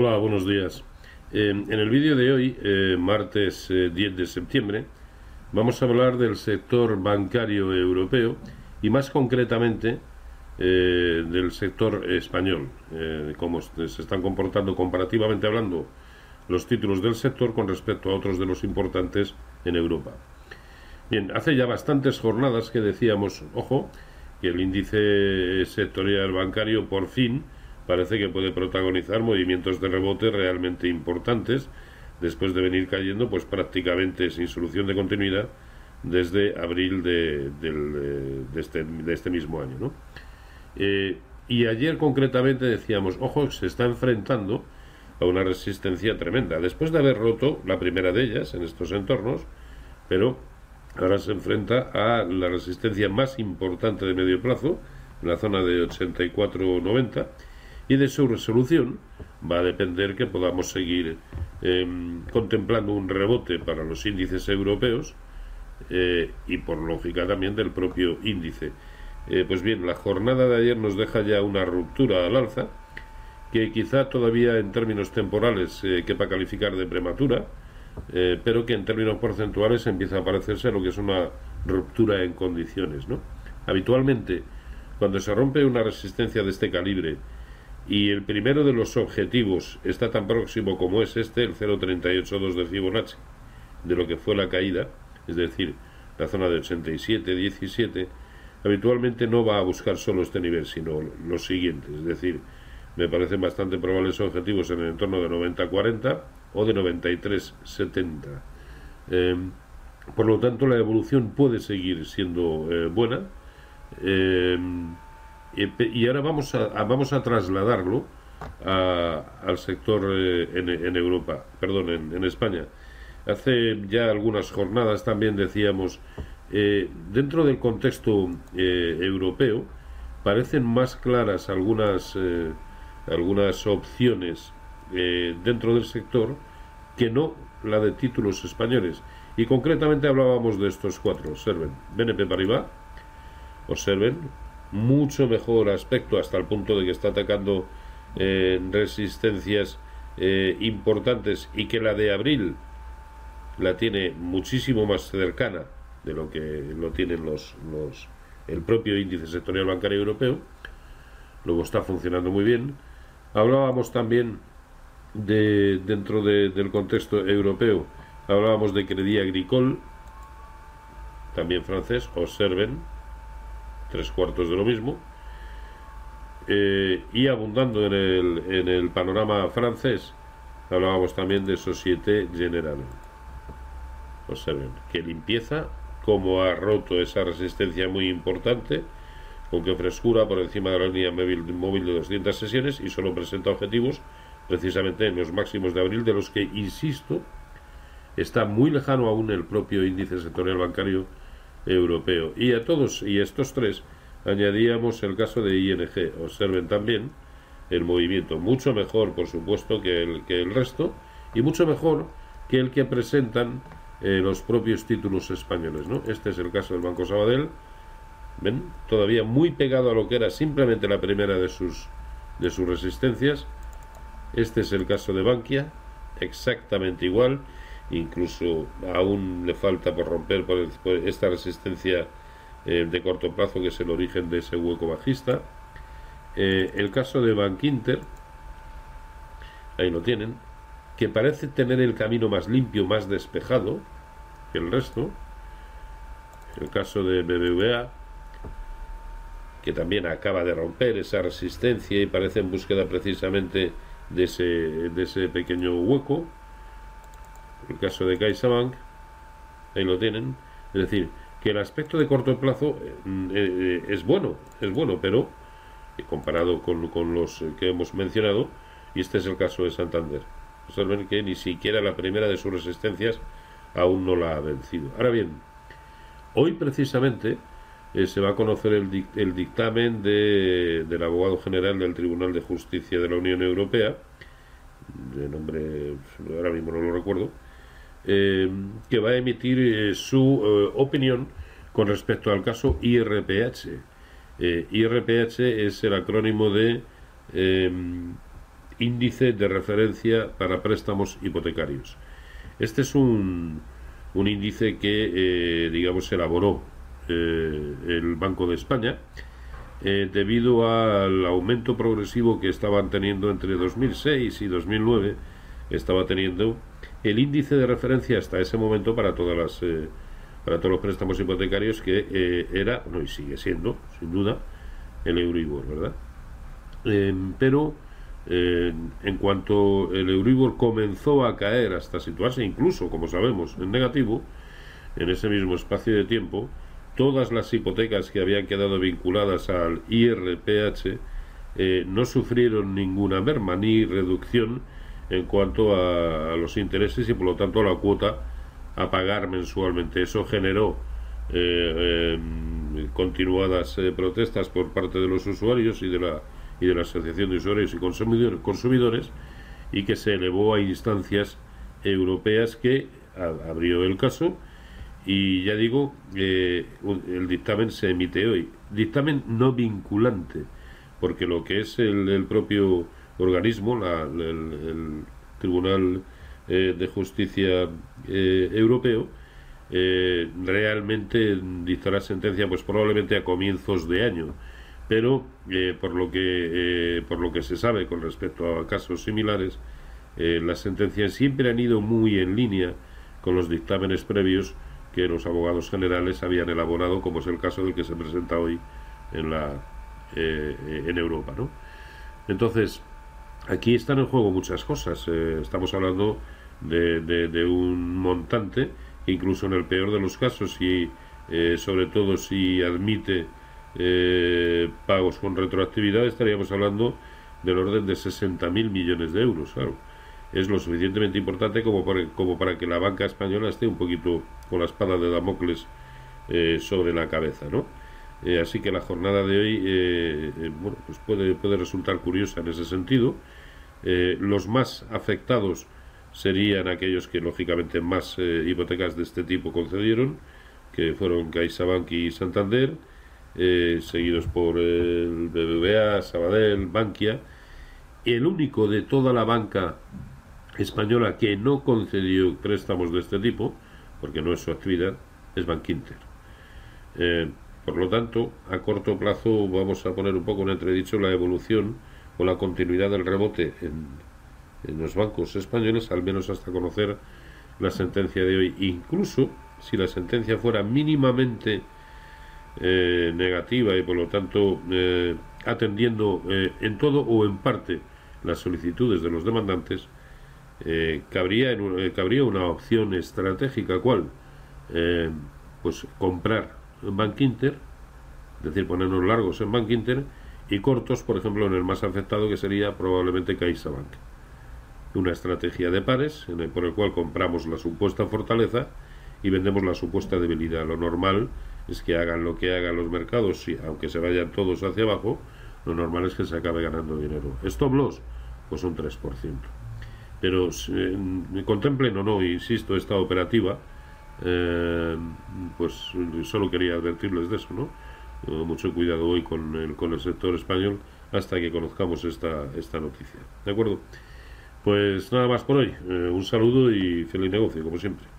Hola, buenos días. Eh, en el vídeo de hoy, eh, martes 10 de septiembre, vamos a hablar del sector bancario europeo y más concretamente del sector español, cómo se están comportando comparativamente hablando los títulos del sector con respecto a otros de los importantes en Europa. Bien, hace ya bastantes jornadas que decíamos, ojo, que el índice sectorial bancario por fin parece que puede protagonizar movimientos de rebote realmente importantes después de venir cayendo pues prácticamente sin solución de continuidad desde abril de, este, este, mismo año. ¿no? Eh, y ayer concretamente decíamos, ojo, se está enfrentando a una resistencia tremenda, después de haber roto la primera de ellas en estos entornos, pero ahora se enfrenta a la resistencia más importante de medio plazo, en la zona de 84-90, y de su resolución va a depender que podamos seguir em, contemplando un rebote para los índices europeos eh, y por lógica también del propio índice. Eh, pues bien, la jornada de ayer nos deja ya una ruptura al alza que quizá todavía en términos temporales eh, quepa calificar de prematura, pero que en términos porcentuales empieza a parecerse a lo que es una ruptura en condiciones. ¿no? Habitualmente, cuando se rompe una resistencia de este calibre y el primero de los objetivos está tan próximo como es este, el 0.382 de Fibonacci, de lo que fue la caída, es decir, la zona de 87-17, habitualmente no va a buscar solo este nivel, sino los siguientes, es decir, me parecen bastante probables objetivos en el entorno de 90-40 o de 93-70. Em, por lo tanto, la evolución puede seguir siendo eh, buena. Em, y ahora vamos a, vamos a trasladarlo al sector eh, en, Europa, perdón, en, España. Hace ya algunas jornadas también decíamos, eh, dentro del contexto eh, europeo, parecen más claras algunas, algunas opciones dentro del sector que no la de títulos españoles. Y concretamente hablábamos de estos cuatro. Observen, BNP Paribas, observen, mucho mejor aspecto hasta el punto de que está atacando eh, resistencias eh, importantes y que la de abril la tiene muchísimo más cercana de lo que lo tienen los, los el propio índice sectorial bancario europeo. Luego está funcionando muy bien. Hablábamos también de dentro del contexto europeo hablábamos de Credit Agricole también francés observen tres cuartos de lo mismo. Eh, y abundando en el, en el panorama francés, hablábamos también de Societe Generale. Observen, que limpieza, como ha roto esa resistencia muy importante, con que frescura por encima de la línea móvil de 200 sesiones y solo presenta objetivos precisamente en los máximos de abril, de los que, insisto, está muy lejano aún el propio índice sectorial bancario europeo. Y a todos y estos tres añadíamos el caso de ING. Observen también el movimiento, mucho mejor, por supuesto, que el, que el resto, y mucho mejor que el que presentan eh, los propios títulos españoles. ¿no? Este es el caso del Banco Sabadell. ¿Ven? Todavía muy pegado a lo que era simplemente la primera de sus, de sus resistencias. Este es el caso de Bankia, exactamente igual incluso aún le falta por romper por, esta resistencia eh, de corto plazo que es el origen de ese hueco bajista. Eh, el caso de Bank Inter, ahí lo tienen, que parece tener el camino más limpio, más despejado que el resto. El caso de BBVA, que también acaba de romper esa resistencia y parece en búsqueda precisamente de ese, de ese pequeño hueco el caso de CaixaBank, ahí lo tienen, es decir, que el aspecto de corto plazo eh, eh, es bueno, es bueno, pero eh, comparado con, con, los que hemos mencionado, y este es el caso de Santander, observen que ni siquiera la primera de sus resistencias aún no la ha vencido. Ahora bien, hoy precisamente se va a conocer el, el dictamen de, del abogado general del Tribunal de Justicia de la Unión Europea, de nombre, ahora mismo no lo recuerdo, eh, que va a emitir eh, su eh, opinión con respecto al caso IRPH. IRPH es el acrónimo de índice de referencia para préstamos hipotecarios. Este es un, un índice que, digamos, elaboró el Banco de España debido al aumento progresivo que estaban teniendo entre 2006 y 2009, estaba teniendo el índice de referencia hasta ese momento para todas las para todos los préstamos hipotecarios que era, no y sigue siendo, sin duda, el Euribor, ¿verdad? pero eh, en cuanto el Euribor comenzó a caer hasta situarse incluso, como sabemos, en negativo, en ese mismo espacio de tiempo, todas las hipotecas que habían quedado vinculadas al IRPH eh, no sufrieron ninguna merma ni reducción en cuanto a, los intereses y por lo tanto a la cuota a pagar mensualmente. Eso generó eh, em, continuadas protestas por parte de los usuarios y de la y de la Asociación de Usuarios y Consumidores y que se elevó a instancias europeas que abrió el caso y ya digo, eh, el dictamen se emite hoy. Dictamen no vinculante, porque lo que es el, propio organismo, el, Tribunal eh, de Justicia eh, Europeo, realmente dictará sentencia pues probablemente a comienzos de año pero eh, por lo que eh, por lo que se sabe con respecto a casos similares eh, las sentencias siempre han ido muy en línea con los dictámenes previos que los abogados generales habían elaborado como es el caso del que se presenta hoy en la en Europa ¿no? entonces aquí están en juego muchas cosas estamos hablando de, de, un montante incluso en el peor de los casos y sobre todo si admite eh, pagos con retroactividad, estaríamos hablando del orden de 60.000 millones de euros. Claro, es lo suficientemente importante como para, como para que la banca española esté un poquito con la espada de Damocles eh, sobre la cabeza, ¿no? Eh, así que la jornada de hoy, bueno, pues puede, puede resultar curiosa en ese sentido. Los más afectados serían aquellos que lógicamente más hipotecas de este tipo concedieron, que fueron CaixaBank y Santander eh, seguidos por el BBVA, Sabadell, Bankia. El único de toda la banca española que no concedió préstamos de este tipo, porque no es su actividad, es Bankinter. Eh, por lo tanto, a corto plazo vamos a poner un poco en entredicho la evolución o la continuidad del rebote en, los bancos españoles, al menos hasta conocer la sentencia de hoy. Incluso si la sentencia fuera mínimamente eh, negativa y por lo tanto eh, atendiendo eh, en todo o en parte las solicitudes de los demandantes, cabría, cabría una opción estratégica, ¿cuál? pues comprar en Bank Inter, es decir, ponernos largos en Bank Inter y cortos, por ejemplo, en el más afectado que sería probablemente CaixaBank. Una estrategia de pares en por el cual compramos la supuesta fortaleza y vendemos la supuesta debilidad. Lo normal es que hagan lo que hagan los mercados, y aunque se vayan todos hacia abajo, lo normal es que se acabe ganando dinero. Stop loss, pues un 3%. Pero eh, contemplen o no, insisto, esta operativa, eh, pues solo quería advertirles de eso, ¿no? Eh, mucho cuidado hoy con el, con el sector español hasta que conozcamos esta, esta noticia. ¿De acuerdo? Pues nada más por hoy. un saludo y feliz negocio, como siempre.